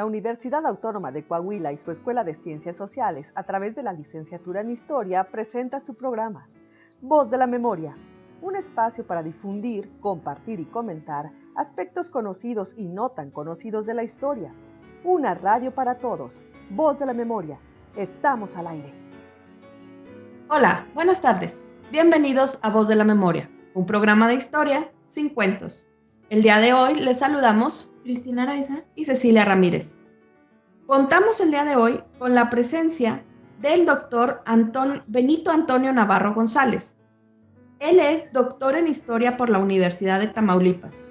La Universidad Autónoma de Coahuila y su Escuela de Ciencias Sociales, a través de la licenciatura en Historia, presenta su programa, Voz de la Memoria, un espacio para difundir, compartir y comentar aspectos conocidos y no tan conocidos de la historia. Una radio para todos, Voz de la Memoria. Estamos al aire. Hola, buenas tardes. Bienvenidos a Voz de la Memoria, un programa de historia sin cuentos. El día de hoy les saludamos Cristina Araiza y Cecilia Ramírez. Contamos el día de hoy con la presencia del doctor Benito Antonio Navarro González. Él es doctor en historia por la Universidad de Tamaulipas.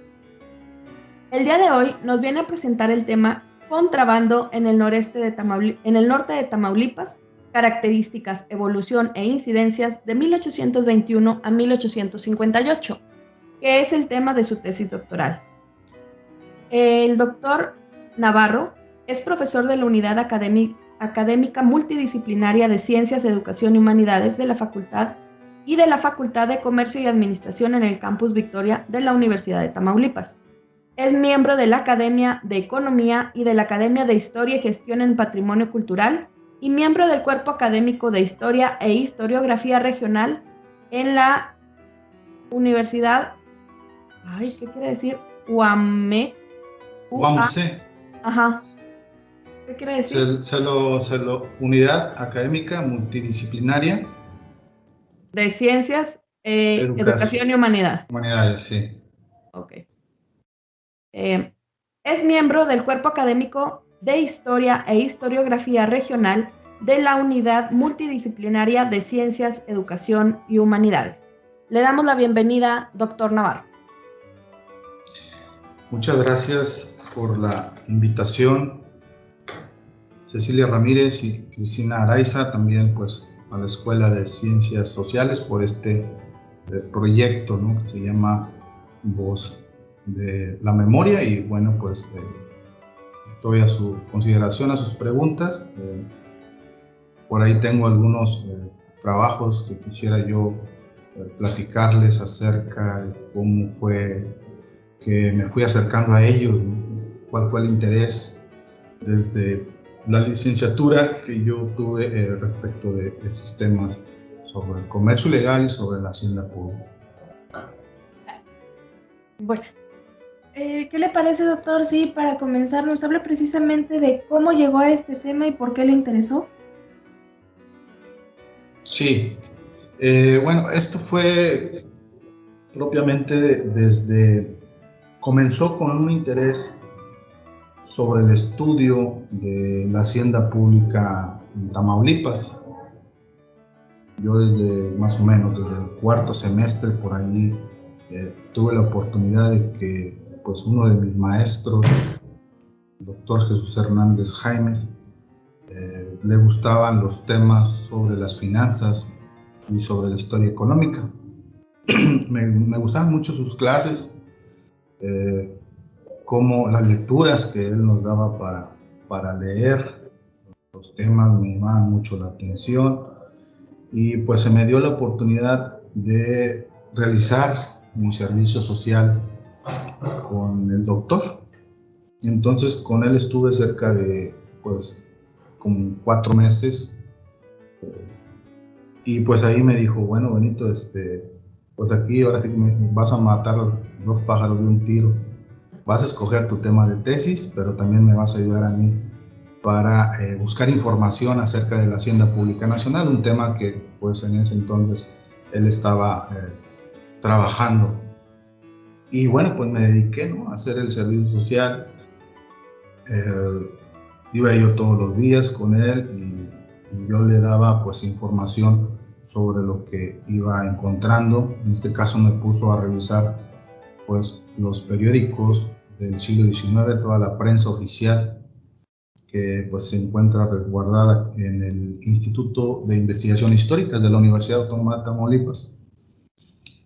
El día de hoy nos viene a presentar el tema contrabando en el, noreste de en el norte de Tamaulipas, características, evolución e incidencias de 1821 a 1858, que es el tema de su tesis doctoral. El doctor Navarro es profesor de la Unidad Académica Multidisciplinaria de Ciencias Educación y Humanidades de la Facultad y de la Facultad de Comercio y Administración en el Campus Victoria de la Universidad de Tamaulipas. Es miembro de la Academia de Economía y de la Academia de Historia y Gestión en Patrimonio Cultural y miembro del Cuerpo Académico de Historia e Historiografía Regional en la Universidad, ay, ¿qué quiere decir? UAME, UAMC. Ajá. ¿Qué quiere decir? Se, lo, Unidad Académica Multidisciplinaria. De Ciencias, eh, educación. y Humanidad. Humanidades, sí. Ok. Eh, es miembro del Cuerpo Académico de Historia e Historiografía Regional de la Unidad Multidisciplinaria de Ciencias, Educación y Humanidades. Le damos la bienvenida, doctor Navarro. Muchas gracias por la invitación. Cecilia Ramírez y Cristina Araiza, también pues a la Escuela de Ciencias Sociales por este eh, proyecto ¿no? que se llama Voz de la Memoria y bueno pues eh, estoy a su consideración, a sus preguntas. Eh, por ahí tengo algunos trabajos que quisiera yo platicarles acerca de cómo fue que me fui acercando a ellos. cuál fue el interés desde la licenciatura que yo tuve eh, respecto de estos temas sobre el comercio legal y sobre la hacienda pública. Bueno, eh, ¿qué le parece, doctor? Sí, para comenzar, nos habla precisamente de cómo llegó a este tema y por qué le interesó. Sí, eh, bueno, esto fue propiamente desde, comenzó con un interés sobre el estudio de la hacienda pública en Tamaulipas. Yo desde más o menos desde el cuarto semestre por ahí eh, tuve la oportunidad de que pues uno de mis maestros, el doctor Jesús Hernández Jaimes, eh, le gustaban los temas sobre las finanzas y sobre la historia económica. me, me, gustaban mucho sus clases. Eh, como las lecturas que él nos daba para, para leer, los temas me llamaban mucho la atención y pues se me dio la oportunidad de realizar mi servicio social con el doctor. Entonces con él estuve cerca de pues como cuatro meses y pues ahí me dijo, bueno Benito, este, pues aquí ahora sí que me vas a matar dos pájaros de un tiro vas a escoger tu tema de tesis, pero también me vas a ayudar a mí para eh, buscar información acerca de la Hacienda Pública Nacional, un tema que pues en ese entonces él estaba eh, trabajando. Y bueno, pues me dediqué ¿no? a hacer el servicio social. Eh, iba yo todos los días con él y, y yo le daba pues información sobre lo que iba encontrando. En este caso me puso a revisar pues los periódicos, del siglo XIX, toda la prensa oficial que pues, se encuentra resguardada en el Instituto de Investigación Histórica de la Universidad Autónoma de Tamaulipas.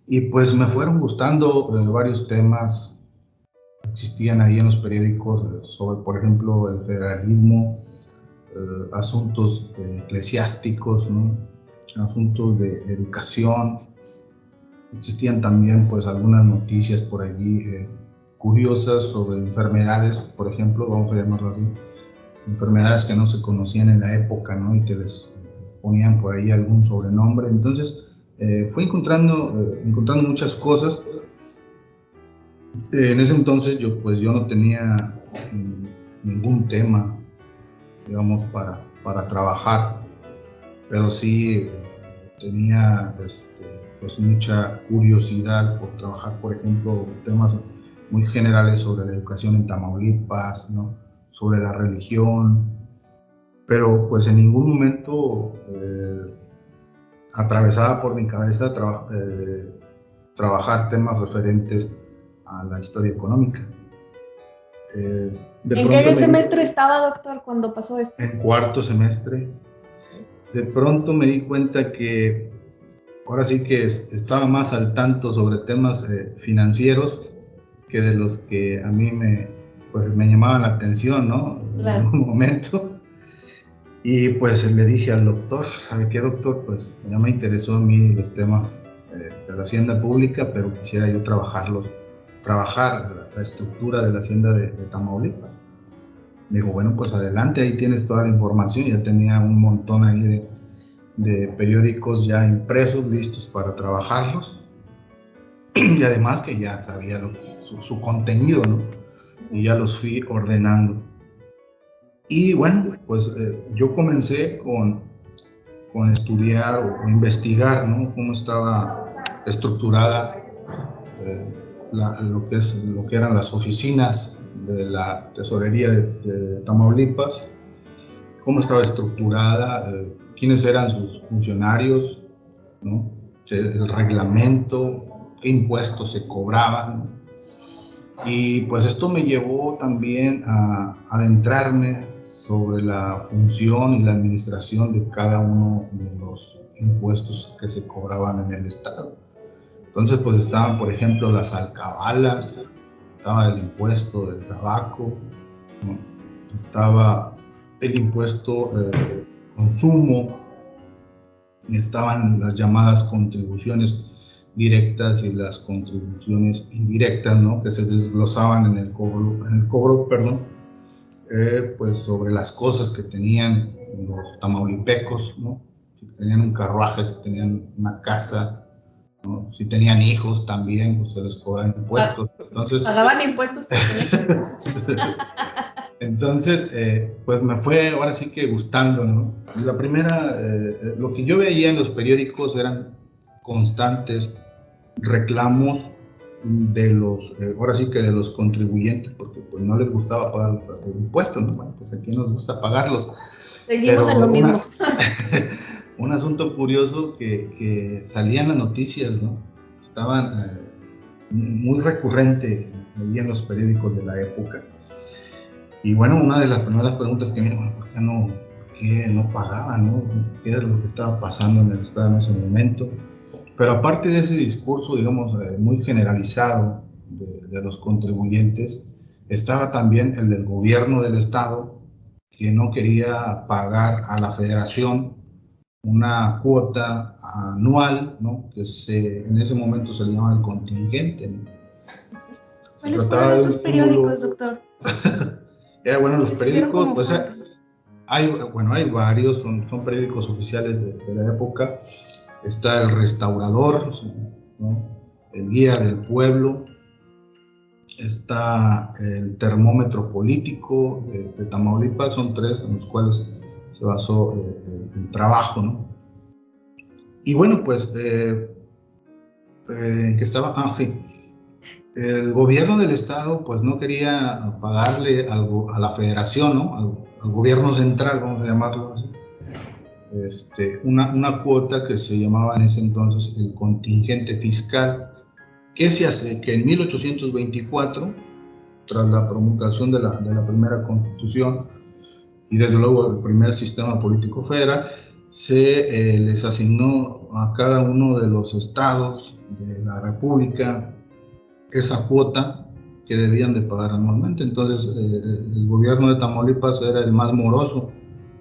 Y pues me fueron gustando eh, varios temas existían ahí en los periódicos eh, sobre, por ejemplo, el federalismo, eh, asuntos eclesiásticos, ¿no? asuntos de educación. Existían también pues algunas noticias por allí curiosas sobre enfermedades, por ejemplo, vamos a llamarlo así, enfermedades que no se conocían en la época, ¿no? Y que les ponían por ahí algún sobrenombre. Entonces, eh, fui encontrando, eh, encontrando muchas cosas. en ese entonces yo, pues, yo no tenía mm, ningún tema, digamos, para, para trabajar, pero sí tenía este, pues, mucha curiosidad por trabajar, por ejemplo, temas muy generales sobre la educación en Tamaulipas, ¿no? sobre la religión, pero pues en ningún momento eh, atravesaba por mi cabeza eh, trabajar temas referentes a la historia económica. Eh, ¿En qué semestre estaba, doctor, cuando pasó esto? En cuarto semestre. De pronto me di cuenta que ahora sí que estaba más al tanto sobre temas financieros que de los que a mí me, pues me llamaban la atención, ¿no? En un momento. Y pues le dije al doctor, ¿sabe qué doctor? Pues ya me interesó a mí los temas eh, de la hacienda pública, pero quisiera yo trabajarlos, trabajar la, estructura de la hacienda de, Tamaulipas. Digo, bueno, pues adelante, ahí tienes toda la información. Ya tenía un montón ahí de, de periódicos ya impresos, listos para trabajarlos. Y además que ya sabía su, contenido, ¿no? y ya los fui ordenando. Y bueno, pues eh, yo comencé con, con estudiar o, investigar ¿no? cómo estaba estructurada eh, lo, que es, lo que eran las oficinas de la tesorería de, Tamaulipas, cómo estaba estructurada, eh, quiénes eran sus funcionarios, ¿no? el reglamento, qué impuestos se cobraban, y pues esto me llevó también a adentrarme sobre la función y la administración de cada uno de los impuestos que se cobraban en el Estado. Entonces pues estaban por ejemplo las alcabalas, estaba el impuesto del tabaco, estaba el impuesto de consumo, estaban las llamadas contribuciones directas y las contribuciones indirectas, ¿no? Que se desglosaban en el cobro, en el cobro, perdón, eh, pues sobre las cosas que tenían los tamaulipecos, ¿no? Si tenían un carruaje, si tenían una casa, ¿no? Si tenían hijos también, pues se les cobran impuestos. Entonces, Pagaban impuestos por Entonces, eh, pues me fue ahora sí que gustando, ¿no? La primera, eh, lo que yo veía en los periódicos eran constantes reclamos de los, eh, ahora sí que de los contribuyentes, porque pues no les gustaba pagar los impuestos, ¿no? Bueno, pues aquí nos gusta pagarlos. Seguimos en lo mismo. un asunto curioso que, que salían las noticias, ¿no? Estaban eh, muy recurrente en los periódicos de la época. Y bueno, una de las primeras preguntas que me bueno, ¿por qué no, no pagaban, no? ¿Qué era lo que estaba pasando en el Estado en ese momento? Pero aparte de ese discurso, digamos, eh, muy generalizado de, los contribuyentes, estaba también el del gobierno del Estado, que no quería pagar a la federación una cuota anual, ¿no? que se, en ese momento se llamaba el contingente. ¿Cuáles fueron esos periódicos, doctor? ya, bueno, los periódicos, pues hay, bueno, hay varios, son, son periódicos oficiales de, de la época. Está el restaurador, el guía del pueblo, está el termómetro político de, Tamaulipas, son tres en los cuales se basó eh, el, trabajo. ¿no? Y bueno, pues, eh, eh, que estaba, ah, sí, el gobierno del estado pues no quería pagarle algo a la federación, ¿no? al, al gobierno central, vamos a llamarlo así este, una, una, cuota que se llamaba en ese entonces el contingente fiscal, que se hace que en 1824, tras la promulgación de la, de la primera constitución y desde luego el primer sistema político federal, se eh, les asignó a cada uno de los estados de la República esa cuota que debían de pagar anualmente. Entonces, eh, el gobierno de Tamaulipas era el más moroso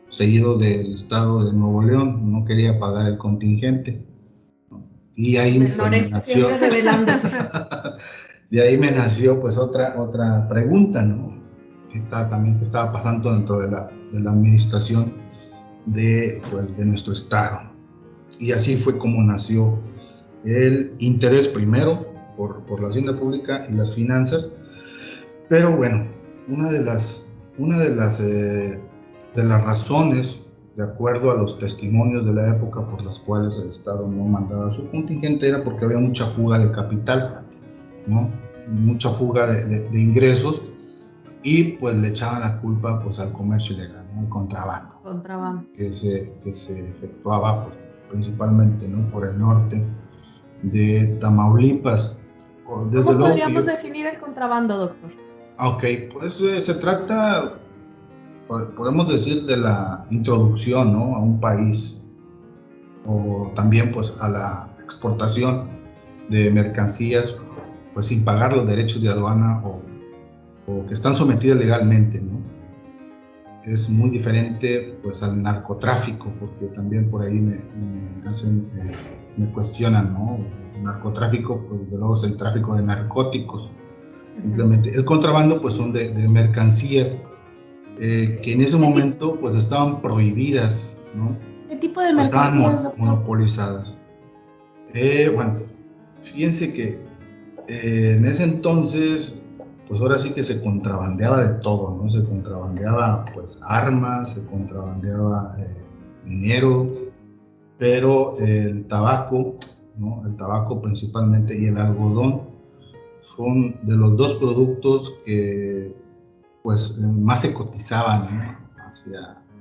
seguido del estado de Nuevo León, no quería pagar el contingente. Y ahí nació, de ahí me nació pues otra, otra pregunta, ¿no? Que está, también que estaba pasando dentro de la, de la administración de, pues, de nuestro Estado. Y así fue como nació el interés primero por, por la hacienda pública y las finanzas. Pero bueno, una de las, una de las, eh, de las razones de acuerdo a los testimonios de la época por las cuales el Estado no mandaba su contingente, era porque había mucha fuga de capital, ¿no? mucha fuga de, ingresos y pues le echaban la culpa pues al comercio ilegal, al contrabando, contrabando. Que, se, que se efectuaba pues, principalmente ¿no? por el norte de Tamaulipas. Desde ¿Cómo podríamos definir el contrabando, doctor? Ok, pues eh, se trata podemos decir, de la introducción ¿no? a un país o también pues a la exportación de mercancías pues sin pagar los derechos de aduana o, que están sometidas legalmente. ¿no? Es muy diferente pues al narcotráfico porque también por ahí me, hacen, eh, me cuestionan, ¿no? Narcotráfico pues de luego es el tráfico de narcóticos. Simplemente el contrabando pues son de, de mercancías eh, que en ese momento pues estaban prohibidas, ¿no? ¿Qué tipo de mercancías? Estaban monopolizadas. Eh, bueno, fíjense que eh, en ese entonces, pues ahora sí que se contrabandeaba de todo, ¿no? Se contrabandeaba pues armas, se contrabandeaba dinero, pero el tabaco, ¿no? El tabaco principalmente y el algodón son de los dos productos que pues más se cotizaban,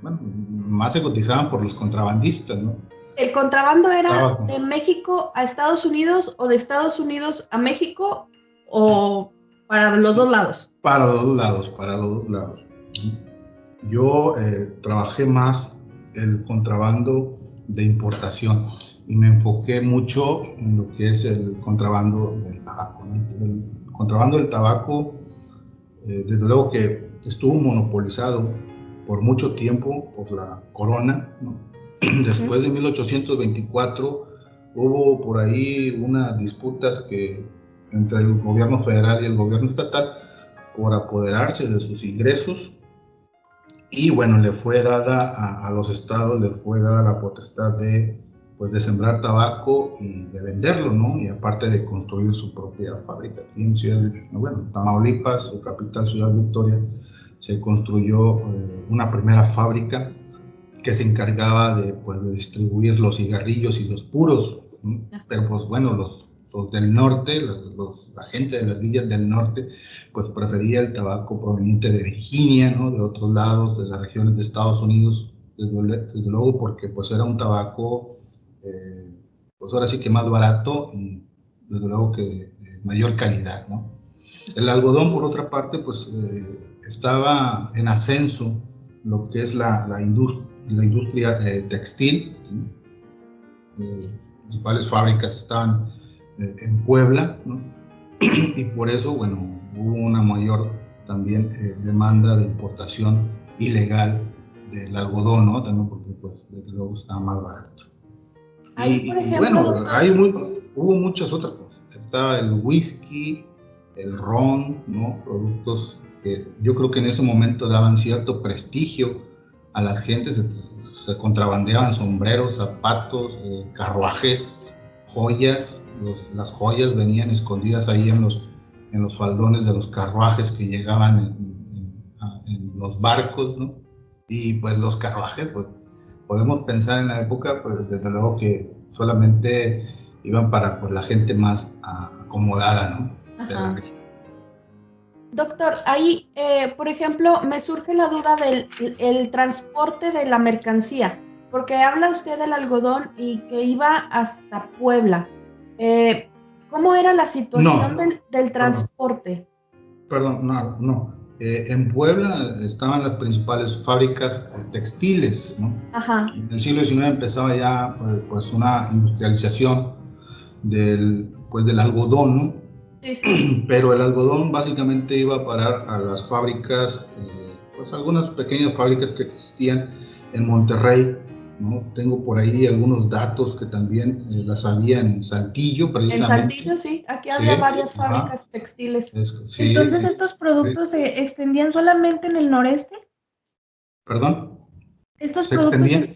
bueno, más se cotizaban por los contrabandistas, ¿no? ¿El contrabando era de México a Estados Unidos o de Estados Unidos a México o para los dos lados? Para los dos lados, para los dos lados. Yo eh, trabajé más el contrabando de importación y me enfoqué mucho en lo que es el contrabando del tabaco. El contrabando del tabaco eh, desde luego que estuvo monopolizado por mucho tiempo por la corona. Después de 1824 hubo por ahí unas disputas que, entre el gobierno federal y el gobierno estatal por apoderarse de sus ingresos y bueno, le fue dada a, a los estados, le fue dada la potestad de pues de sembrar tabaco y de venderlo, ¿no? Y aparte de construir su propia fábrica aquí en Ciudad, bueno, Tamaulipas, su capital, Ciudad Victoria, se construyó eh, una primera fábrica que se encargaba de, pues, de distribuir los cigarrillos y los puros, pero pues bueno, los, los del norte, los, la gente de las villas del norte, pues prefería el tabaco proveniente de Virginia, ¿no? De otros lados, de las regiones de Estados Unidos, desde, desde luego porque pues era un tabaco eh, pues ahora sí que más barato y desde luego que de mayor calidad, ¿no? El algodón, por otra parte, pues eh, estaba en ascenso lo que es la, la, la industria eh, textil. las principales fábricas estaban en Puebla, ¿no? y por eso, bueno, hubo una mayor también demanda de importación ilegal del algodón, ¿no? También porque, pues, desde luego estaba más barato bueno, hay hubo muchas otras cosas. Estaba el whisky, el ron, ¿no? Productos que yo creo que en ese momento daban cierto prestigio a las gentes. Se, contrabandeaban sombreros, zapatos, eh, carruajes, joyas. las joyas venían escondidas ahí en los, en los faldones de los carruajes que llegaban en, en los barcos, ¿no? Y pues los carruajes, pues podemos pensar en la época, pues desde luego que solamente iban para pues, la gente más acomodada, ¿no? Doctor, ahí, eh, por ejemplo, me surge la duda del el transporte de la mercancía, porque habla usted del algodón y que iba hasta Puebla. Eh, ¿Cómo era la situación del, del, transporte? Perdón, no, no. Eh, en Puebla estaban las principales fábricas textiles, ¿no? En el siglo XIX empezaba ya pues, pues una industrialización del, pues, del algodón, ¿no? Pero el algodón básicamente iba a parar a las fábricas, eh, pues algunas pequeñas fábricas que existían en Monterrey, ¿no? Tengo por ahí algunos datos que también eh, las había en Saltillo, precisamente. En Saltillo, sí, aquí había varias fábricas textiles. Entonces, ¿estos productos se extendían solamente en el noreste? ¿Perdón? ¿Estos productos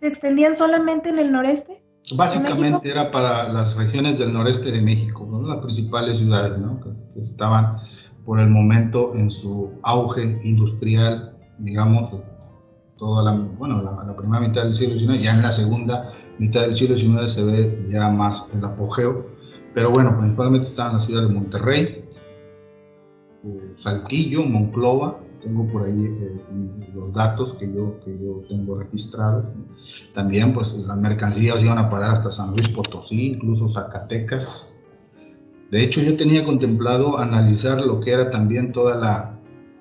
se extendían solamente en el noreste? Básicamente era para las regiones del noreste de México, las principales ciudades ¿no? que, estaban por el momento en su auge industrial, digamos, toda la, bueno, la, primera mitad del siglo XIX, ya en la segunda mitad del siglo XIX se ve ya más el apogeo, pero bueno, principalmente estaban la ciudad de Monterrey, eh, Saltillo, Monclova, tengo por ahí eh, los datos que yo, que yo tengo registrados. También pues las mercancías iban a parar hasta San Luis Potosí, incluso Zacatecas. De hecho yo tenía contemplado analizar lo que era también toda la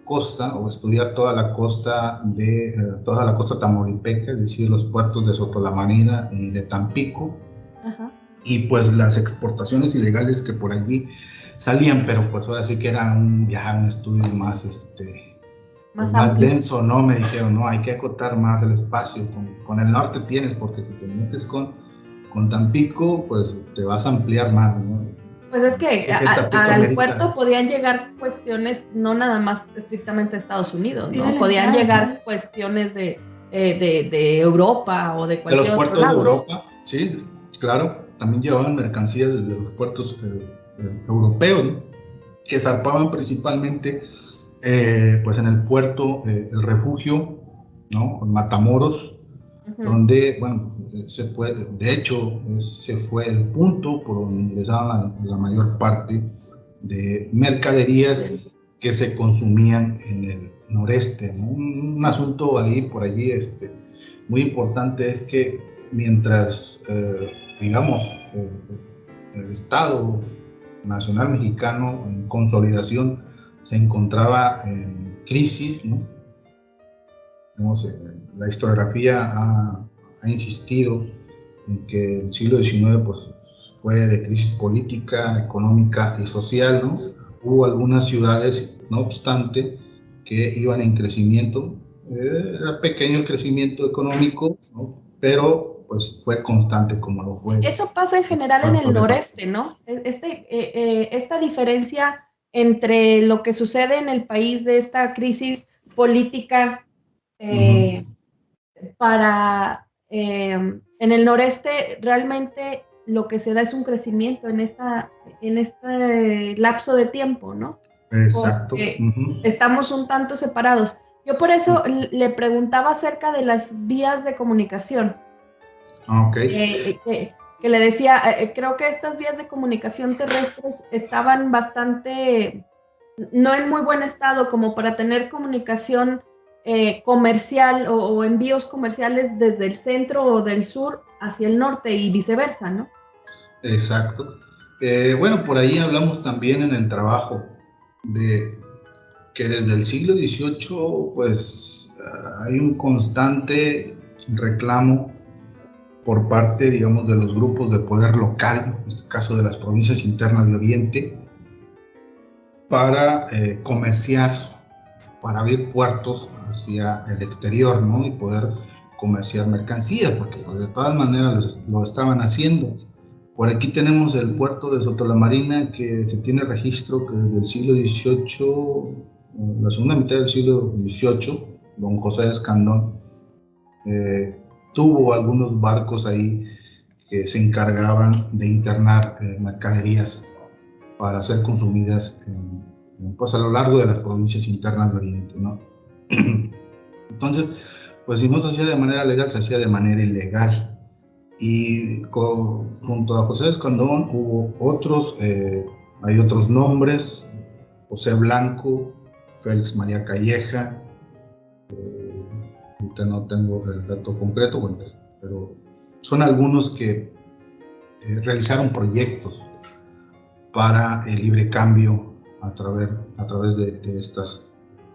costa o estudiar toda la costa de eh, toda la costa tamaulipeca, es decir, los puertos de Sotolamanina y de Tampico. Y pues las exportaciones ilegales que por allí salían, pero pues ahora sí que era un, ya un estudio más este, más, denso, ¿no? Me dijeron, no, hay que acotar más el espacio. Con, el norte tienes, porque si te metes con, con Tampico, pues te vas a ampliar más, ¿no? Pues es que al puerto podían llegar cuestiones no nada más estrictamente de Estados Unidos, ¿no? Podían llegar cuestiones de, eh, de, de, Europa o de cualquier De los puertos de Europa, sí, claro. También llevaban mercancías desde los puertos eh, eh, europeos, que zarpaban principalmente eh, pues en el puerto, eh, el refugio, ¿no? Matamoros, donde, bueno, se fue, de hecho, ese fue el punto por donde ingresaban la, mayor parte de mercaderías que se consumían en el noreste. Un, asunto ahí, por allí, este, muy importante es que mientras, eh, digamos, el Estado Nacional Mexicano en consolidación se encontraba en crisis, ¿no? Eh, la historiografía ha, insistido en que el siglo XIX pues, fue de crisis política, económica y social, ¿no? Hubo algunas ciudades, no obstante, que iban en crecimiento. Era pequeño el crecimiento económico, ¿no? pero pues fue constante como lo fue. Eso pasa en general en el noreste, ¿no? Este, eh, eh, esta diferencia entre lo que sucede en el país de esta crisis política eh, para em, en el noreste realmente lo que se da es un crecimiento en esta en este lapso de tiempo, ¿no? Exacto. Estamos un tanto separados. Yo por eso le preguntaba acerca de las vías de comunicación. Ah, ok. Eh, que le decía, eh, eh, creo que estas vías de comunicación terrestres estaban bastante, no en muy buen estado como para tener comunicación eh, comercial o, envíos comerciales desde el centro o del sur hacia el norte y viceversa, ¿no? Exacto. bueno, por ahí hablamos también en el trabajo de que desde el siglo XVIII pues hay un constante reclamo por parte, digamos, de los grupos de poder local, en este caso de las provincias internas de Oriente, para eh, comerciar, para abrir puertos hacia el exterior, ¿no? Y poder comerciar mercancías, porque pues, de todas maneras lo, estaban haciendo. Por aquí tenemos el puerto de Sotolamarina, que se tiene registro que desde el siglo XVIII, la segunda mitad del siglo XVIII, don José de Escandón, eh, tuvo algunos barcos ahí que se encargaban de internar eh, mercaderías para ser consumidas pues a lo largo de las provincias internas de Oriente, ¿no? Entonces, pues si no se hacía de manera legal, se hacía de manera ilegal. Y junto a José Escandón hubo otros, eh, hay otros nombres, José Blanco, Félix María Calleja, eh, no tengo el dato concreto, pero son algunos que eh, realizaron proyectos para el libre cambio a través, a través de, estas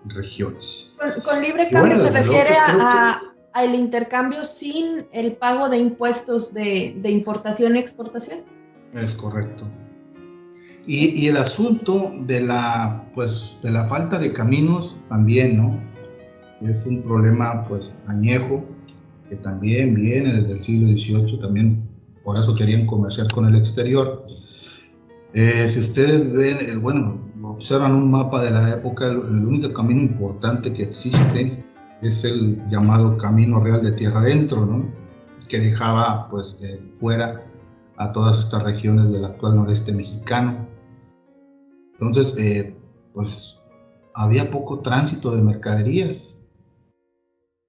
regiones. Con, libre cambio se refiere a, el intercambio sin el pago de impuestos de, de importación y exportación. Es correcto. Y, y, el asunto de la, pues, de la falta de caminos también, ¿no? es un problema pues añejo que también viene desde el siglo XVIII, también por eso querían comerciar con el exterior. Eh, si ustedes ven, eh, bueno, observan un mapa de la época, el, único camino importante que existe es el llamado Camino Real de Tierra Adentro, ¿no? que dejaba pues fuera a todas estas regiones del actual noreste mexicano. Entonces, eh, pues había poco tránsito de mercaderías.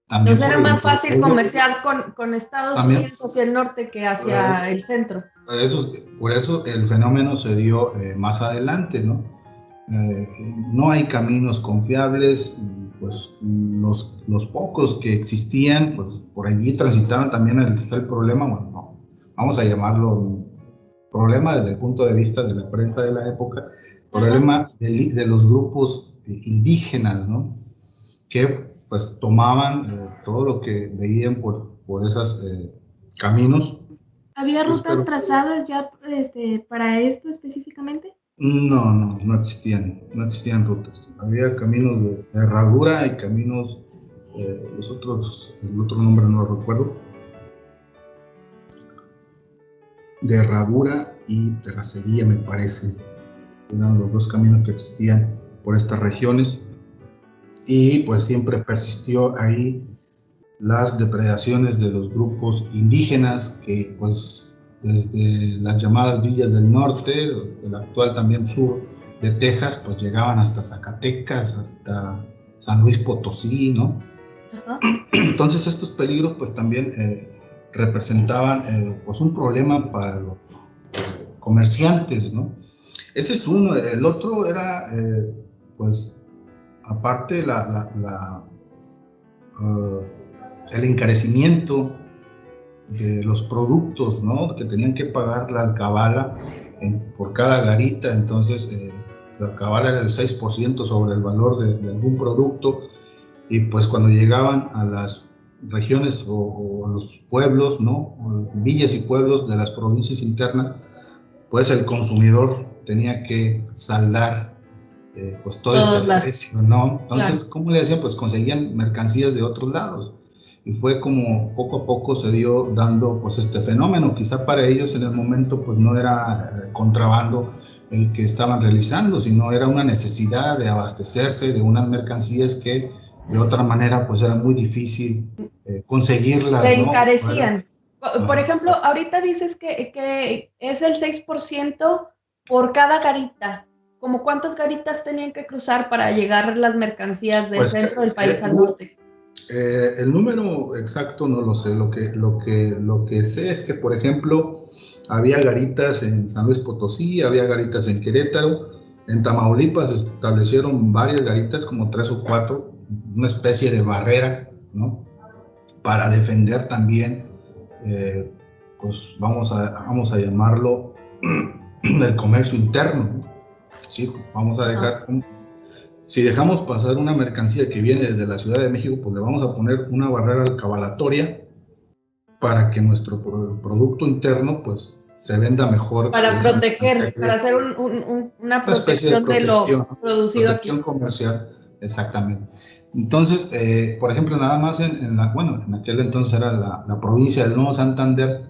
También Entonces era más fácil comerciar con, con Estados Unidos hacia el norte que hacia el centro. Eso, por eso el fenómeno se dio eh, más adelante, ¿no? Eh, no hay caminos confiables, pues los, los pocos que existían, pues por allí transitaban también el, el problema, bueno, vamos a llamarlo problema desde el punto de vista de la prensa de la época, problema de, de, los grupos indígenas, ¿no? Que pues tomaban eh, todo lo que veían por, por esos eh, caminos. ¿Había pues, rutas trazadas ya este, para esto específicamente? No, no, no existían, no existían rutas. Había caminos de, herradura y caminos, eh, los otros, el otro nombre no lo recuerdo, de herradura y terracería me parece. Eran los dos caminos que existían por estas regiones y pues siempre persistió ahí las depredaciones de los grupos indígenas que pues desde las llamadas villas del norte, del actual también sur de Texas, pues llegaban hasta Zacatecas, hasta San Luis Potosí, ¿no? Entonces estos peligros pues también eh, representaban eh, pues un problema para los comerciantes, ¿no? Ese es uno, el otro era eh, pues aparte la, uh, el encarecimiento de los productos ¿no? que tenían que pagar la alcabala por cada garita, entonces eh, la alcabala era el 6% sobre el valor de, algún producto y pues cuando llegaban a las regiones o, a los pueblos, ¿no? villas y pueblos de las provincias internas, pues el consumidor tenía que saldar eh, pues todo este precio, ¿no? Entonces, ¿cómo le decían? Pues conseguían mercancías de otros lados. Y fue como poco a poco se dio dando pues este fenómeno. Quizá para ellos en el momento pues no era eh, contrabando el que estaban realizando, sino era una necesidad de abastecerse de unas mercancías que de otra manera pues era muy difícil eh, conseguirlas. Se encarecían. Por ejemplo, ahorita dices que, que es el 6% por cada garita. ¿Como cuántas garitas tenían que cruzar para llegar las mercancías del pues centro del país al norte? Eh, el número exacto no lo sé. Lo que, lo, que, lo que sé es que, por ejemplo, había garitas en San Luis Potosí, había garitas en Querétaro, en Tamaulipas se establecieron varias garitas, como tres o cuatro, una especie de barrera, ¿no? Para defender también, eh, pues vamos a, vamos a llamarlo, el comercio interno, ¿no? Sí, vamos a dejar, si dejamos pasar una mercancía que viene desde la Ciudad de México, pues le vamos a poner una barrera alcabalatoria para que nuestro producto interno, pues, se venda mejor. Para proteger, para hacer una protección de, lo producido protección comercial, exactamente. Entonces, eh, por ejemplo, nada más en, la, bueno, en aquel entonces era la, la provincia del Nuevo Santander,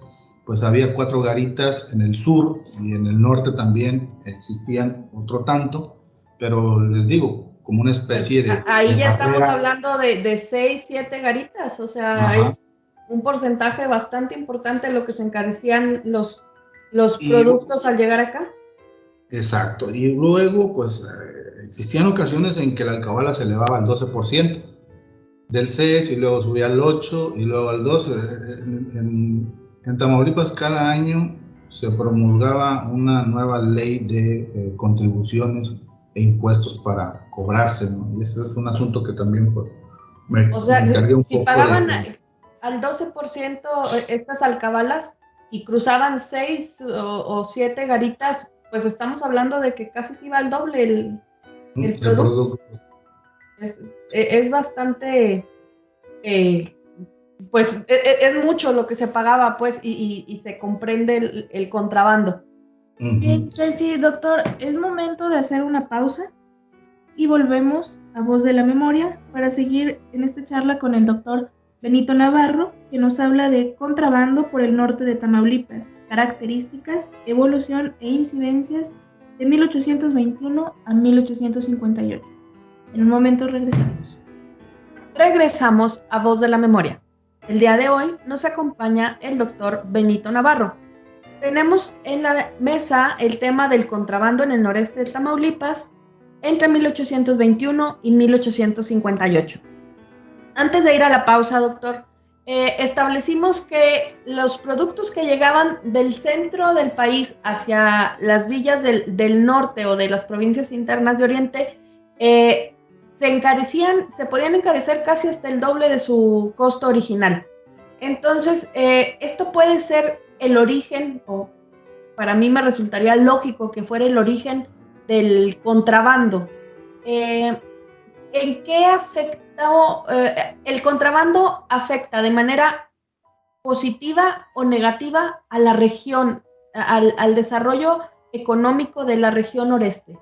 pues había cuatro garitas en el sur y en el norte también existían otro tanto, pero les digo, como una especie de... Ahí ya estamos hablando de, de, seis, siete garitas, o sea, es un porcentaje bastante importante lo que se encarecían los, los productos al llegar acá. Exacto, y luego pues eh, existían ocasiones en que la alcabala se elevaba al 12% del 6 y luego subía al 8 y luego al 12. en, en Tamaulipas cada año se promulgaba una nueva ley de eh, contribuciones e impuestos para cobrarse, ¿no? Y ese es un asunto que también pues, me, o sea, si pagaban al 12% eh, estas alcabalas y cruzaban 6 o, 7 garitas, pues estamos hablando de que casi se iba al doble el, el, producto. Es, e, es, bastante eh, pues e, e, es, mucho lo que se pagaba, pues, y, se comprende el, contrabando. Bien, Ceci, doctor, es momento de hacer una pausa y volvemos a Voz de la Memoria para seguir en esta charla con el doctor Benito Navarro que nos habla de contrabando por el norte de Tamaulipas, características, evolución e incidencias de 1821 a 1858. En un momento regresamos. Regresamos a Voz de la Memoria. El día de hoy nos acompaña el doctor Benito Navarro. Tenemos en la mesa el tema del contrabando en el noreste de Tamaulipas entre 1821 y 1858. Antes de ir a la pausa, doctor, eh, establecimos que los productos que llegaban del centro del país hacia las villas del, norte o de las provincias internas de Oriente eh, se encarecían, se podían encarecer casi hasta el doble de su costo original. Entonces, eh, esto puede ser el origen, o para mí me resultaría lógico que fuera el origen del contrabando. Eh, ¿En qué afecta, eh, el contrabando afecta de manera positiva o negativa a la región, al, al desarrollo económico de la región noreste?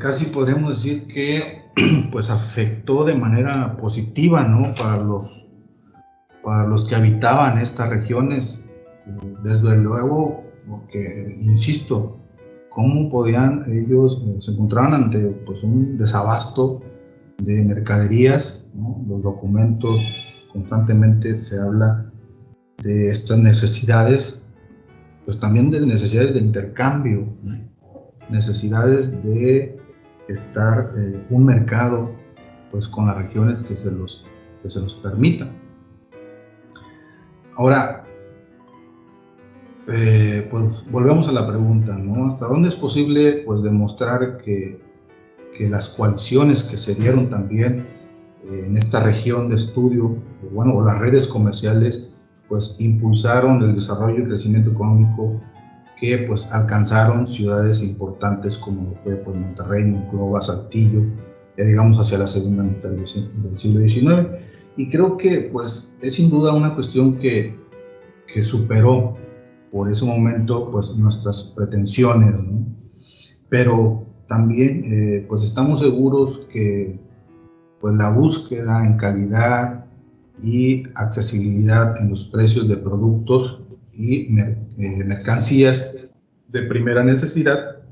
casi podemos decir que pues afectó de manera positiva, ¿no? Para los, para los que habitaban estas regiones, desde luego, porque, insisto, cómo podían ellos, eh, se encontraban ante pues, un desabasto de mercaderías, los documentos constantemente se habla de estas necesidades, pues también de necesidades de intercambio, necesidades de estar eh, un mercado pues con las regiones que se los, que se los permitan. Ahora, eh, pues volvemos a la pregunta, ¿no? ¿Hasta dónde es posible pues demostrar que, que las coaliciones que se dieron también eh, en esta región de estudio, bueno, o las redes comerciales, pues impulsaron el desarrollo y crecimiento económico que pues alcanzaron ciudades importantes como fue pues, Monterrey, Monclova, Saltillo, ya digamos hacia la segunda mitad del, siglo XIX. Y creo que pues es sin duda una cuestión que, que superó por ese momento pues nuestras pretensiones, ¿no? Pero también eh, pues estamos seguros que pues la búsqueda en calidad y accesibilidad en los precios de productos y eh, mercancías de primera necesidad,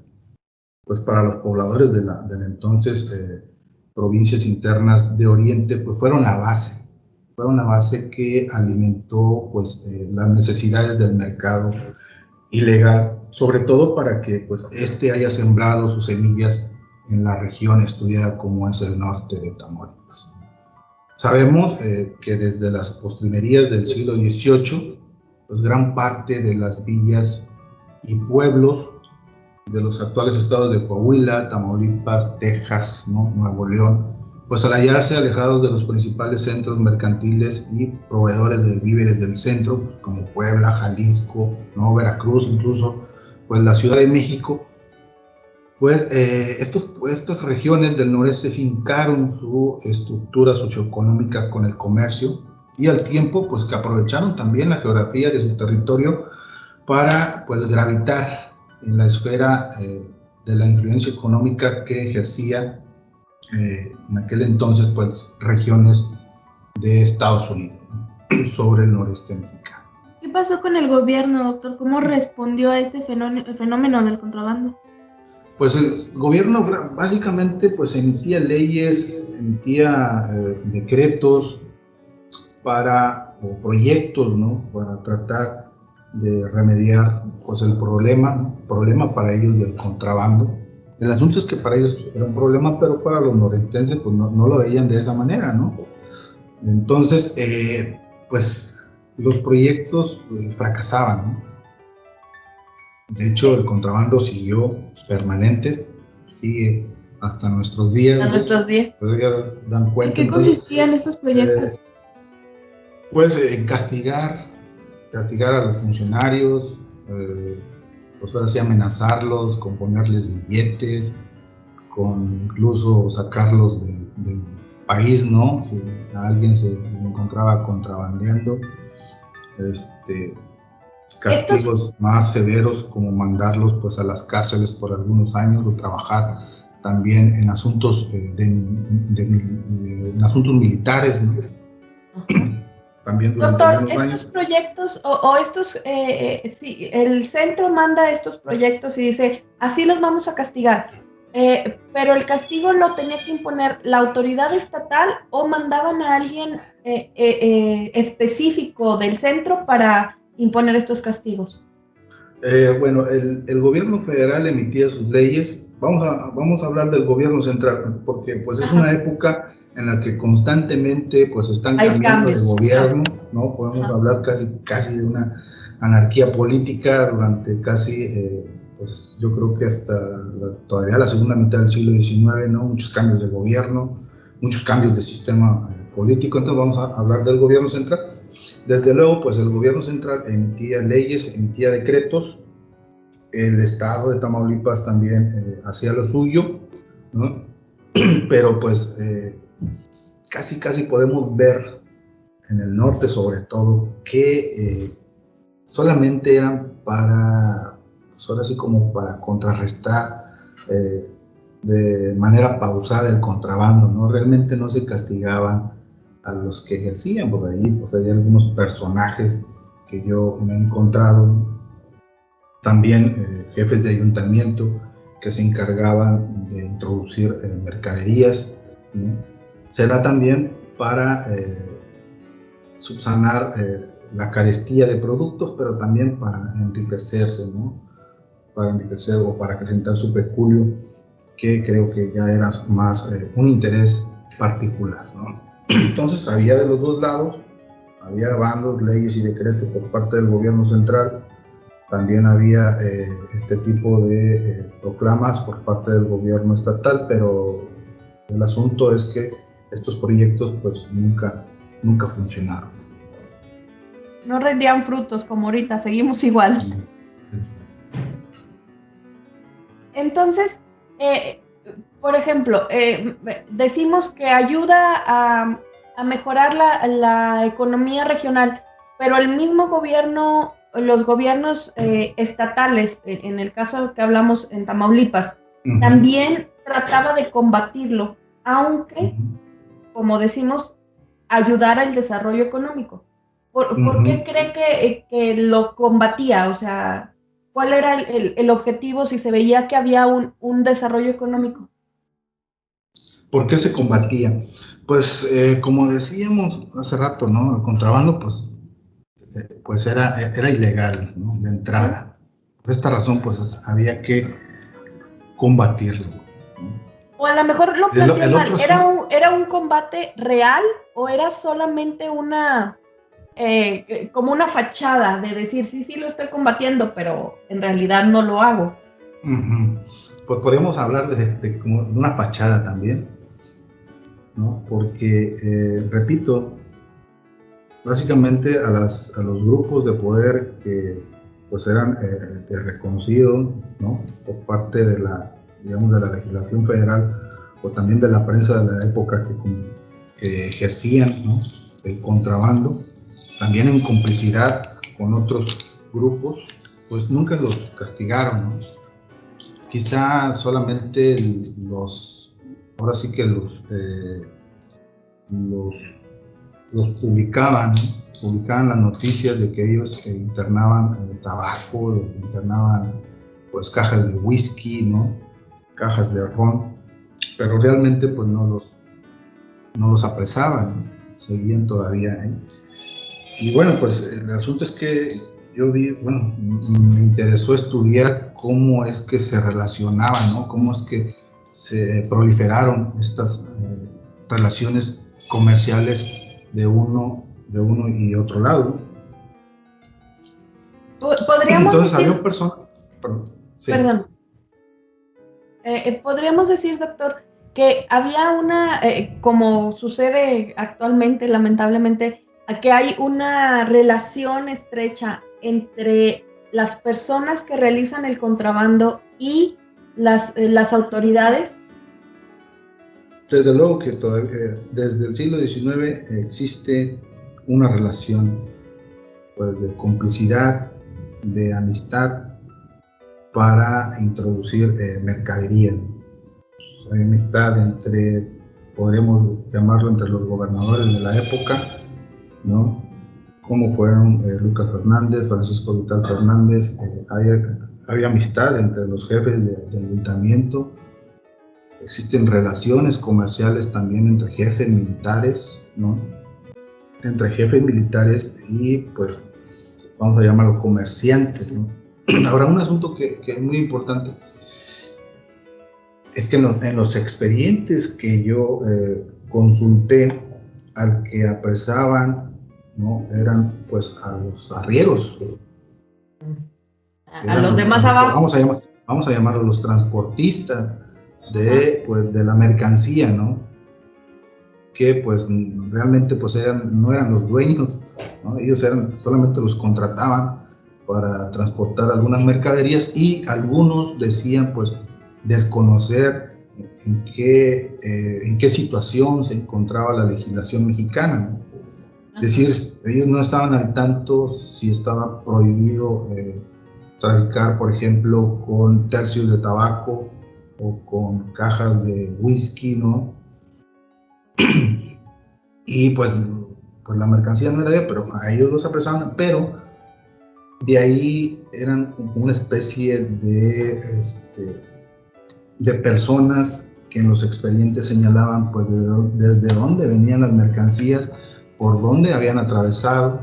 pues para los pobladores de la, entonces eh, provincias internas de Oriente, pues fueron la base, fueron la base que alimentó pues eh, las necesidades del mercado ilegal, sobre todo para que pues este haya sembrado sus semillas en la región estudiada como es el norte de Tamaulipas. Sabemos que desde las postrimerías del siglo XVIII pues gran parte de las villas y pueblos de los actuales estados de Coahuila, Tamaulipas, Texas, Nuevo León, pues al hallarse alejados de los principales centros mercantiles y proveedores de víveres del centro, como Puebla, Jalisco, ¿no? Veracruz, incluso pues la Ciudad de México, pues eh, estos, estas regiones del noreste fincaron su estructura socioeconómica con el comercio, y al tiempo pues que aprovecharon también la geografía de su territorio para pues gravitar en la esfera eh, de la influencia económica que ejercía eh, en aquel entonces pues regiones de Estados Unidos sobre el noreste mexicano. ¿Qué pasó con el gobierno, doctor? ¿Cómo respondió a este fenómeno del contrabando? Pues el gobierno básicamente pues emitía leyes, emitía eh, decretos, para, o proyectos, ¿no? Para tratar de remediar, pues, el problema, problema para ellos del contrabando. El asunto es que para ellos era un problema, pero para los norentenses, pues, no, no lo veían de esa manera, ¿no? Entonces, eh, pues, los proyectos eh, fracasaban, ¿no? De hecho, el contrabando siguió permanente, sigue hasta nuestros días. Hasta nuestros días. dan cuenta. ¿En qué consistían estos proyectos? Eh, pues eh, castigar, castigar a los funcionarios, eh, pues ahora sí amenazarlos, con ponerles billetes, con incluso sacarlos del país, ¿no? Si alguien se encontraba contrabandeando, este, castigos más severos como mandarlos pues a las cárceles por algunos años o trabajar también en asuntos eh, de, en asuntos militares, ¿no? También durante Doctor, estos proyectos o, estos, eh, eh, sí, el centro manda estos proyectos y dice, así los vamos a castigar, eh, pero el castigo lo tenía que imponer la autoridad estatal o mandaban a alguien específico del centro para imponer estos castigos. bueno, el, el, gobierno federal emitía sus leyes. Vamos a, vamos a hablar del gobierno central, porque pues es una época en la que constantemente pues están cambiando de gobierno, ¿no? Podemos hablar casi, casi de una anarquía política durante casi, eh, pues yo creo que hasta todavía la segunda mitad del siglo XIX, ¿no? Muchos cambios de gobierno, muchos cambios de sistema eh, político, entonces vamos a hablar del gobierno central. Desde luego, pues el gobierno central emitía leyes, emitía decretos, el estado de Tamaulipas también eh, hacía lo suyo, ¿no? Pero pues casi, casi podemos ver en el norte sobre todo que eh, solamente eran para, pues como para contrarrestar eh, de manera pausada el contrabando, ¿no? Realmente no se castigaban a los que ejercían, por ahí pues hay algunos personajes que yo me he encontrado, también eh, jefes de ayuntamiento que se encargaban de introducir mercaderías. Será también para eh, subsanar eh, la carestía de productos, pero también para enriquecerse, ¿no? Para enriquecer o para acrecentar su peculio, que creo que ya era más eh, un interés particular, ¿no? Entonces había de los dos lados, había bandos, leyes y decretos por parte del gobierno central, también había este tipo de proclamas por parte del gobierno estatal, pero el asunto es que estos proyectos pues nunca, nunca funcionaron. No rendían frutos como ahorita, seguimos igual. Entonces, eh, por ejemplo, eh, decimos que ayuda a, mejorar la, economía regional, pero el mismo gobierno, los gobiernos eh, estatales, en el caso que hablamos en Tamaulipas, también trataba de combatirlo, aunque como decimos, ayudar al desarrollo económico. ¿Por, qué cree que, que, lo combatía? O sea, ¿cuál era el, el, objetivo si se veía que había un, un, desarrollo económico? ¿Por qué se combatía? Pues eh, como decíamos hace rato, ¿no? El contrabando, pues, eh, pues era, era ilegal, ¿no? De entrada. Por esta razón, pues había que combatirlo. O a lo mejor lo planteé mal. ¿Era un, ¿Era un combate real o era solamente una, eh, eh, como una fachada de decir, sí, sí, lo estoy combatiendo, pero en realidad no lo hago? Pues podríamos hablar de, como una fachada también, ¿no? Porque, eh, repito, básicamente a, las, a los grupos de poder que pues eran reconocidos, ¿no? Por parte de la digamos, de la legislación federal o también de la prensa de la época que, ejercían el contrabando, también en complicidad con otros grupos, pues nunca los castigaron. Quizá solamente los, ahora sí que los, eh, los, publicaban, publicaban las noticias de que ellos internaban el tabaco, internaban pues cajas de whisky, ¿no? Cajas de ron, pero realmente pues no los, no los apresaban, seguían todavía. Y bueno, pues el asunto es que yo vi, bueno, me interesó estudiar cómo es que se relacionaban, ¿no? Cómo es que se proliferaron estas eh, relaciones comerciales de uno, de uno y otro lado. Podríamos Entonces había personas... Perdón. Eh, eh, podríamos decir, doctor, que había una, eh, como sucede actualmente, lamentablemente, que hay una relación estrecha entre las personas que realizan el contrabando y las, las autoridades? Desde luego que todavía, desde el siglo XIX existe una relación pues, de complicidad, de amistad para introducir eh, mercadería. Hay amistad entre, podríamos llamarlo entre los gobernadores de la época, ¿no? como fueron eh, Lucas Fernández, Francisco Vital Fernández, eh, había, amistad entre los jefes de, ayuntamiento, existen relaciones comerciales también entre jefes militares, ¿no? Entre jefes militares y pues vamos a llamarlo comerciantes, ¿no? Ahora un asunto que, es muy importante es que en, los expedientes que yo eh, consulté al que apresaban ¿no? Eran pues a los arrieros. A, los demás abajo. Vamos a, llamar, vamos a llamarlos los transportistas de, pues, de la mercancía, ¿no? Que pues realmente pues eran, no eran los dueños, ellos eran, solamente los contrataban para transportar algunas mercaderías y algunos decían pues desconocer en qué, eh, en qué situación se encontraba la legislación mexicana. Es decir, ellos no estaban al tanto si estaba prohibido eh, traficar, por ejemplo, con tercios de tabaco o con cajas de whisky, ¿no? y pues, pues la mercancía no era de pero a ellos los apresaban, pero de ahí eran una especie de, este, de personas que en los expedientes señalaban pues desde dónde venían las mercancías por dónde habían atravesado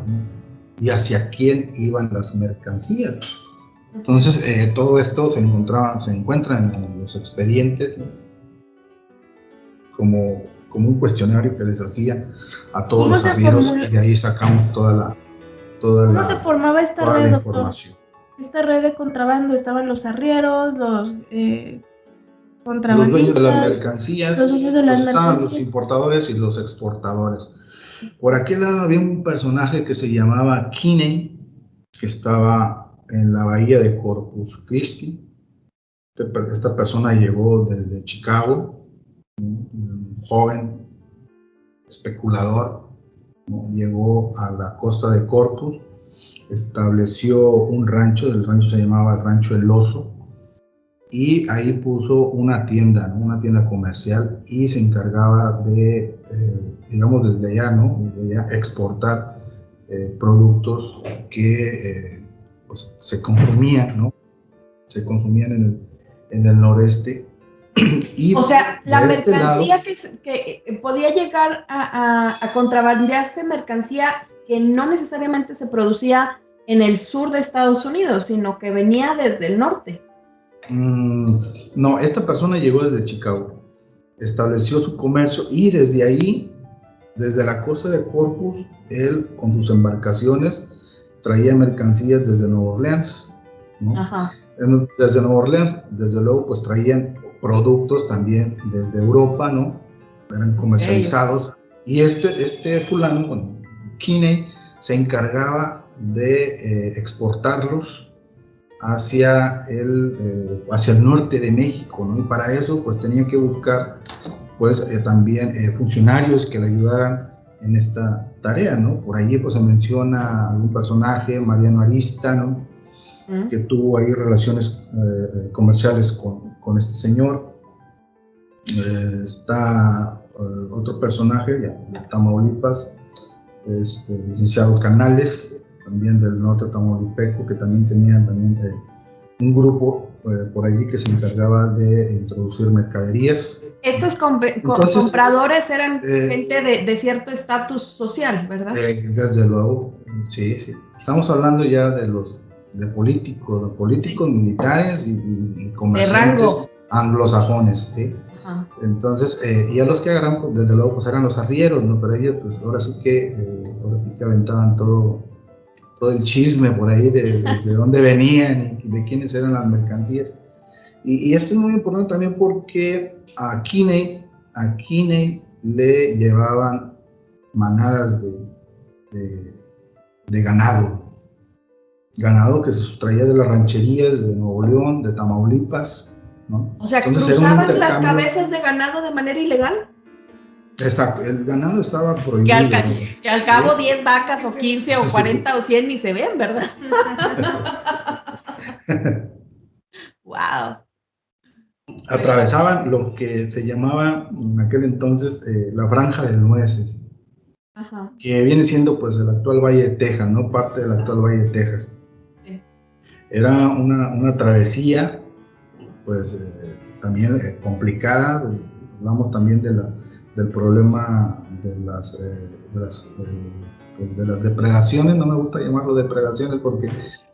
y hacia quién iban las mercancías. Entonces, eh, todo esto se, encontraba, se encuentra en los expedientes como, como un cuestionario que les hacía a todos los arrieros y de ahí sacamos toda la toda ¿Cómo se formaba esta red, Esta red de contrabando, estaban los arrieros, los eh, contrabandistas, los dueños de las mercancías, los dueños de las pues, estaban los importadores y los exportadores. Por aquel lado había un personaje que se llamaba Kinney, que estaba en la bahía de Corpus Christi. Este esta persona llegó desde Chicago, un joven especulador, llegó a la costa de Corpus, estableció un rancho, el rancho se llamaba el Rancho El Oso, y ahí puso una tienda, una tienda comercial y se encargaba de, eh, digamos, desde allá, ¿no? Desde allá exportar eh, productos que eh, pues, se consumían, ¿no? Se consumían en el, en el noreste. y o sea, la este mercancía que, que, podía llegar a, a, a contrabandearse, mercancía que no necesariamente se producía en el sur de Estados Unidos, sino que venía desde el norte. Mm, no, esta persona llegó desde Chicago, estableció su comercio y desde ahí, desde la costa de Corpus, él con sus embarcaciones traía mercancías desde Nueva Orleans. Desde Nueva Orleans, desde luego, pues traían productos también desde Europa, ¿no? Eran comercializados. Y este, este fulano, bueno, Kinney, se encargaba de eh, exportarlos hacia el, eh, hacia el norte de México, ¿no? Y para eso, pues tenía que buscar, pues eh, también eh, funcionarios que le ayudaran en esta tarea, ¿no? Por allí, pues se menciona algún personaje, Mariano Arista, ¿no? Mm. Que tuvo ahí relaciones comerciales con, con, este señor. está otro personaje, de Tamaulipas, este, licenciado Canales, también del norte tamaulipeco, que también tenían también eh, un grupo eh, por allí que se encargaba de introducir mercaderías. Estos compradores eran eh, gente de, de cierto estatus social, ¿verdad? desde luego, sí, sí. Estamos hablando ya de los de políticos, de políticos militares y, y comerciantes anglosajones, ¿sí? Entonces, y a los que agarran, pues, desde luego, pues eran los arrieros, ¿no? Pero ellos, pues ahora sí que, ahora sí que aventaban todo, todo el chisme por ahí de, de dónde venían y de quiénes eran las mercancías. Y, esto es muy importante también porque a Kinney, a Kinney le llevaban manadas de, de, ganado. Ganado que se sustraía de las rancherías de Nuevo León, de Tamaulipas. ¿no? O sea, ¿cruzaban las cabezas de ganado de manera ilegal? Exacto, el ganado estaba prohibido. Que al, cabo 10 vacas o 15 o 40 o 100 ni se ven, ¿verdad? wow. Atravesaban lo que se llamaba en aquel entonces eh, la franja de nueces. que viene siendo pues el actual Valle de Texas, ¿no? Parte del actual Valle de Texas. Era una, una, travesía, pues eh, también eh, complicada, hablamos también del problema de las, eh, pues, de las depredaciones, no me gusta llamarlo depredaciones porque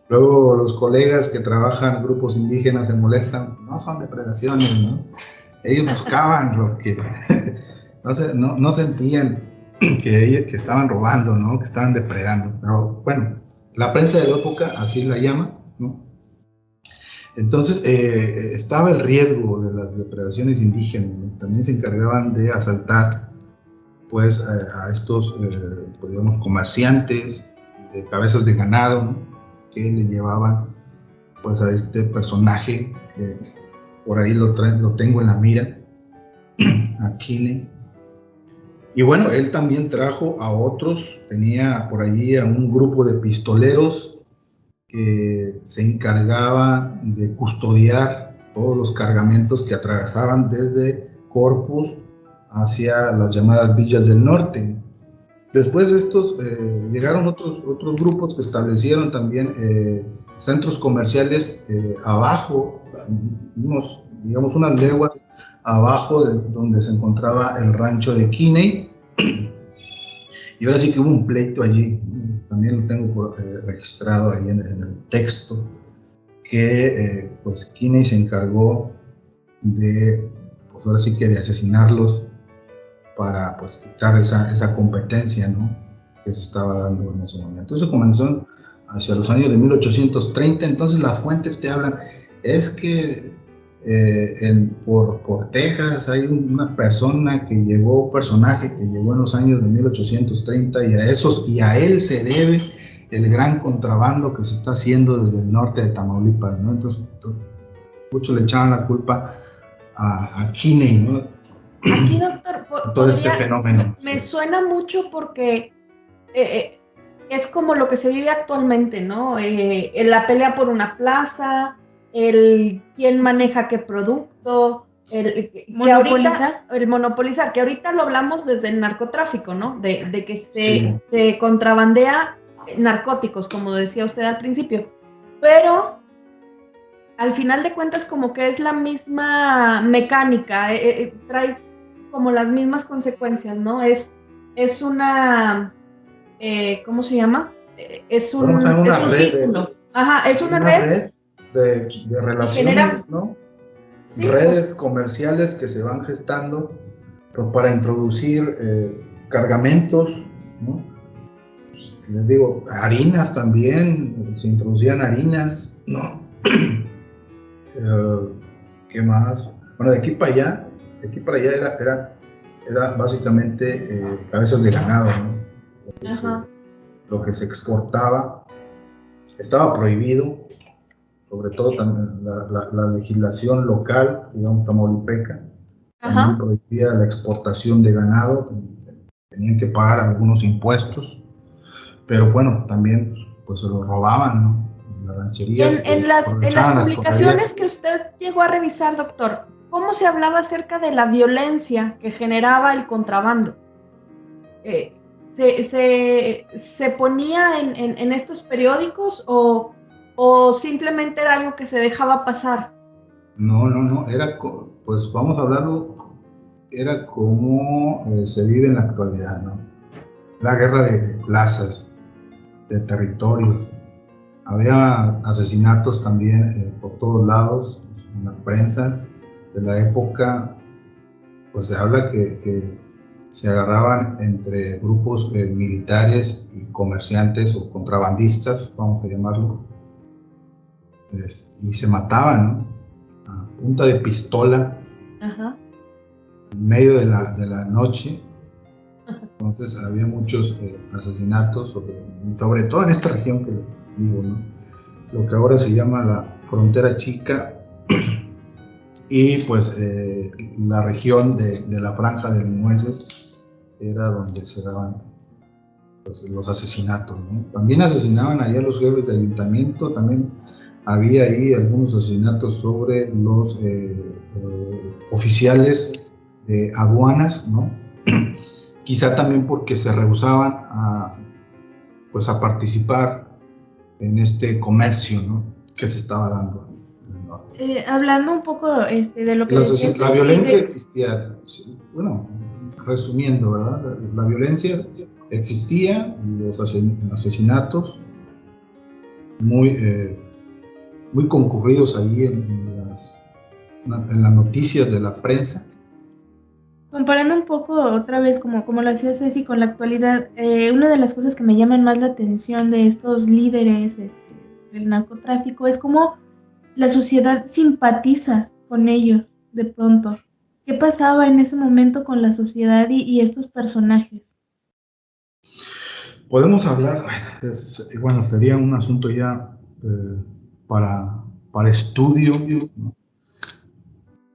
luego los colegas que trabajan grupos indígenas se molestan, no son depredaciones, ¿no? Ellos buscaban lo que no, no, no sentían que, que estaban robando, ¿no? que estaban depredando. Pero bueno, la prensa de la época así la llama. Entonces eh, estaba el riesgo de las depredaciones indígenas. También se encargaban de asaltar pues, a estos, eh, pues, comerciantes de cabezas de ganado que le llevaban pues, a este personaje que por ahí lo, lo tengo en la mira, y bueno, él también trajo a otros, tenía por allí a un grupo de pistoleros que se encargaba de custodiar todos los cargamentos que atravesaban desde Corpus hacia las llamadas villas del norte. Después estos eh, llegaron otros, otros grupos que establecieron también eh, centros comerciales eh, abajo, digamos unas leguas abajo de donde se encontraba el rancho de Kinney. Y ahora sí que hubo un pleito allí, también lo tengo eh, registrado ahí en, el texto, que eh, pues Kinney se encargó de, pues ahora sí que de asesinarlos para pues quitar esa, esa competencia, ¿no? Que se estaba dando en ese momento. Eso comenzó hacia los años de 1830, entonces las fuentes te hablan, es que eh, en, por, por, Texas hay una persona que llegó, un personaje que llegó en los años de 1830 y a, esos, y a él se debe el gran contrabando que se está haciendo desde el norte de Tamaulipas, ¿no? Entonces, muchos le echaban la culpa a, a Kinney, ¿no? Aquí, doctor, todo este fenómeno. Me, suena mucho porque eh, eh, es como lo que se vive actualmente, ¿no? en la pelea por una plaza, el quién maneja qué producto, el monopolizar. el monopolizar, que ahorita lo hablamos desde el narcotráfico, ¿no? De, que se, se, contrabandea narcóticos, como decía usted al principio. Pero al final de cuentas como que es la misma mecánica, eh, eh, trae como las mismas consecuencias, ¿no? Es, es una, eh, ¿cómo se llama? Es un, es un círculo. Ajá, es una, red de, relaciones, ¿no? redes pues. comerciales que se van gestando para introducir eh, cargamentos, ¿no? Les digo, harinas también, se introducían harinas, ¿no? Eh, ¿Qué más? Bueno, de aquí para allá, de aquí para allá era, era, era básicamente eh, cabezas de ganado, ¿no? lo que se exportaba estaba prohibido, sobre todo también la, legislación local, digamos, tamaulipeca, también prohibía la exportación de ganado, tenían que pagar algunos impuestos, pero bueno, también pues se lo robaban, ¿no? La ranchería. En, las, publicaciones que usted llegó a revisar, doctor, ¿cómo se hablaba acerca de la violencia que generaba el contrabando? Eh, se, se, se, ponía en, en, estos periódicos o o simplemente era algo que se dejaba pasar? No, no, no, era, pues vamos a hablarlo, era como eh, se vive en la actualidad, ¿no? La guerra de plazas, de territorios. Había asesinatos también eh, por todos lados, en la prensa de la época, pues se habla que, se agarraban entre grupos eh, militares y comerciantes o contrabandistas, vamos a llamarlo, y se mataban, A punta de pistola. En medio de la, de la noche. Entonces había muchos eh, asesinatos, sobre, sobre todo en esta región que digo, ¿no? Lo que ahora se llama la frontera chica y pues eh, la región de, de, la franja de nueces era donde se daban pues, los asesinatos. ¿no? También asesinaban allá los jefes de ayuntamiento, también había ahí algunos asesinatos sobre los eh, eh, oficiales de aduanas, ¿no? quizá también porque se rehusaban a, pues a participar en este comercio ¿no? que se estaba dando. Eh, hablando un poco este, de lo que... La, la violencia existía, bueno, resumiendo, ¿verdad? La, violencia existía, los asesinatos muy, eh, muy concurridos ahí en, las, en las noticias de la prensa. Comparando un poco otra vez, como, como lo hacía Ceci con la actualidad, eh, una de las cosas que me llaman más la atención de estos líderes este, del narcotráfico es cómo la sociedad simpatiza con ellos de pronto. ¿Qué pasaba en ese momento con la sociedad y, estos personajes? Podemos hablar, bueno, sería un asunto ya eh, para, para estudio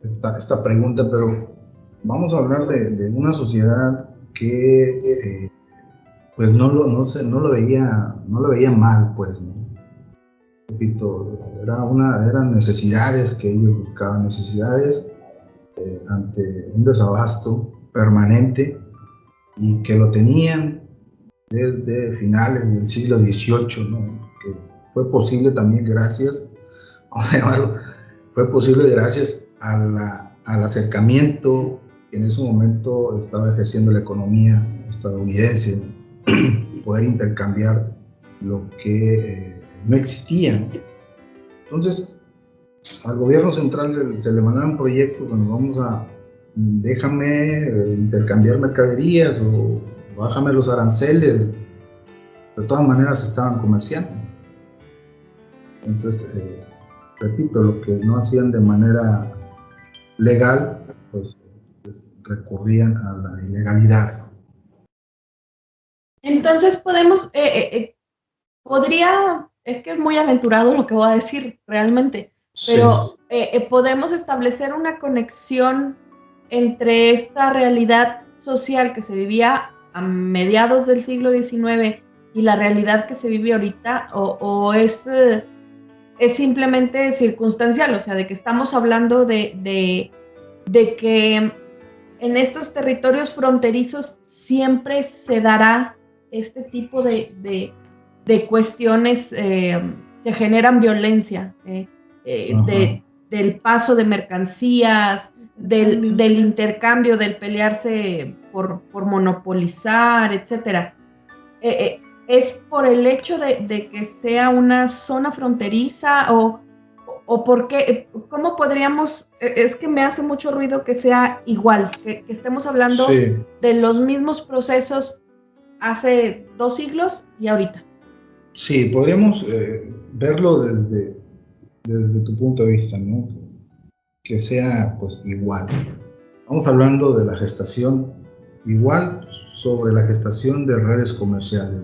esta, esta, pregunta, pero vamos a hablar de, una sociedad que eh, pues no lo, no, se, no lo veía, no lo veía mal, pues, repito, era una, eran necesidades que ellos buscaban, necesidades eh, ante un desabasto permanente y que lo tenían desde finales del siglo XVIII, ¿no? Fue posible también gracias, vamos a llamarlo, fue posible gracias al acercamiento que en ese momento estaba ejerciendo la economía estadounidense, poder intercambiar lo que... Eh, no existían. Entonces, al gobierno central se, le mandaron proyectos donde vamos a, déjame eh, intercambiar mercaderías o bájame los aranceles. De todas maneras estaban comerciando. Entonces, eh, repito, lo que no hacían de manera legal, pues recurrían a la ilegalidad. Entonces podemos, eh, podría es que es muy aventurado lo que voy a decir realmente, pero eh, eh, podemos establecer una conexión entre esta realidad social que se vivía a mediados del siglo XIX y la realidad que se vive ahorita, o, es, eh, es simplemente circunstancial, o sea, de que estamos hablando de, de que en estos territorios fronterizos siempre se dará este tipo de, de cuestiones eh, que generan violencia, eh, eh, del paso de mercancías, del, intercambio, del pelearse por, monopolizar, etc. ¿Es por el hecho de, que sea una zona fronteriza o, o porque, cómo podríamos, es que me hace mucho ruido que sea igual, que, estemos hablando de los mismos procesos hace dos siglos y ahorita? Sí, podríamos eh, verlo desde, desde tu punto de vista, ¿no? Que sea pues igual. Vamos hablando de la gestación igual sobre la gestación de redes comerciales.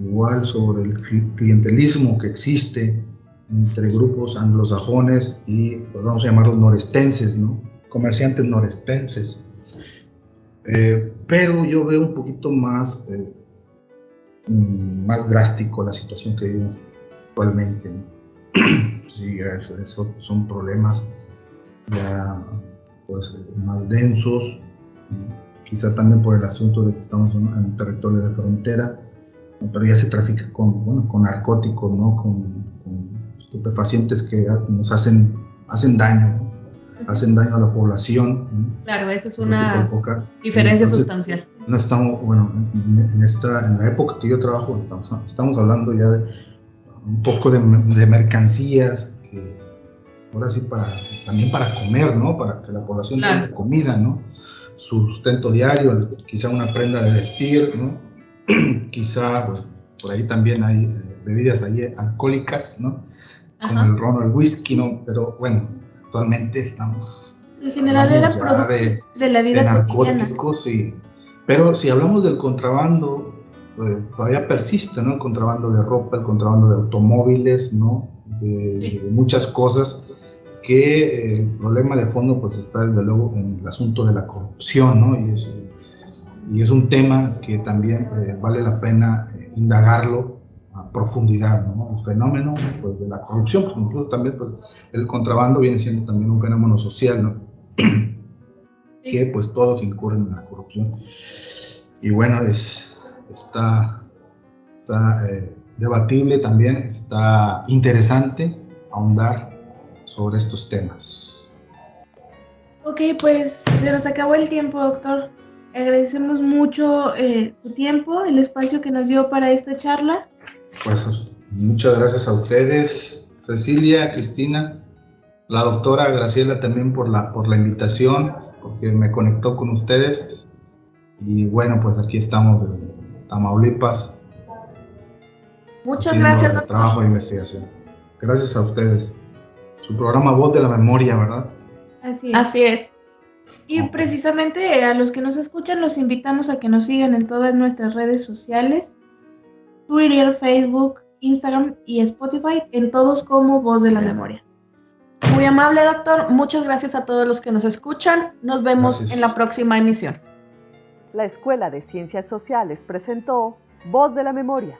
Igual sobre el clientelismo que existe entre grupos anglosajones y, pues vamos a llamarlos norestenses, ¿no? Comerciantes norestenses. Eh, pero yo veo un poquito más eh, Mm, más drástico la situación que vivimos actualmente. sí, eso son problemas ya pues, más densos, quizá también por el asunto de que estamos en un territorio de frontera, pero ya se trafica con, bueno, con narcóticos, ¿no? con, estupefacientes que nos hacen, hacen daño, hacen daño a la población. Claro, esa es una diferencia sustancial no estamos, bueno, en, esta, en la época que yo trabajo, estamos, hablando ya de un poco de, mercancías, que ahora sí, para, también para comer, ¿no? Para que la población tenga comida, ¿no? Su sustento diario, quizá una prenda de vestir, ¿no? quizá, pues, por ahí también hay eh, bebidas ahí alcohólicas, ¿no? Como el ron o el whisky, ¿no? Pero bueno, actualmente estamos... En general era producto de, de, la vida de narcóticos y pero si hablamos del contrabando, eh, todavía persiste, ¿no? El contrabando de ropa, el contrabando de automóviles, ¿no? De, muchas cosas que eh, el problema de fondo pues está desde luego en el asunto de la corrupción, ¿no? Y es, y es un tema que también eh, vale la pena indagarlo a profundidad, ¿no? El fenómeno pues, de la corrupción, pues, incluso también pues, el contrabando viene siendo también un fenómeno social, ¿no? que pues todos incurren en la corrupción. Y bueno, es, está, está eh, debatible también, está interesante ahondar sobre estos temas. Ok, pues se nos acabó el tiempo, doctor. Agradecemos mucho eh, tu tiempo, el espacio que nos dio para esta charla. Pues muchas gracias a ustedes, Cecilia, Cristina, la doctora Graciela también por la, por la invitación, porque me conectó con ustedes. Y bueno, pues aquí estamos Tamaulipas. Muchas gracias, doctor. Trabajo de investigación. Gracias a ustedes. Su programa Voz de la Memoria, ¿verdad? Así es. Así es. Y precisamente a los que nos escuchan los invitamos a que nos sigan en todas nuestras redes sociales, Twitter, Facebook, Instagram y Spotify, en todos como Voz de la Memoria. Muy amable doctor, muchas gracias a todos los que nos escuchan. Nos vemos en la próxima emisión. La Escuela de Ciencias Sociales presentó Voz de la Memoria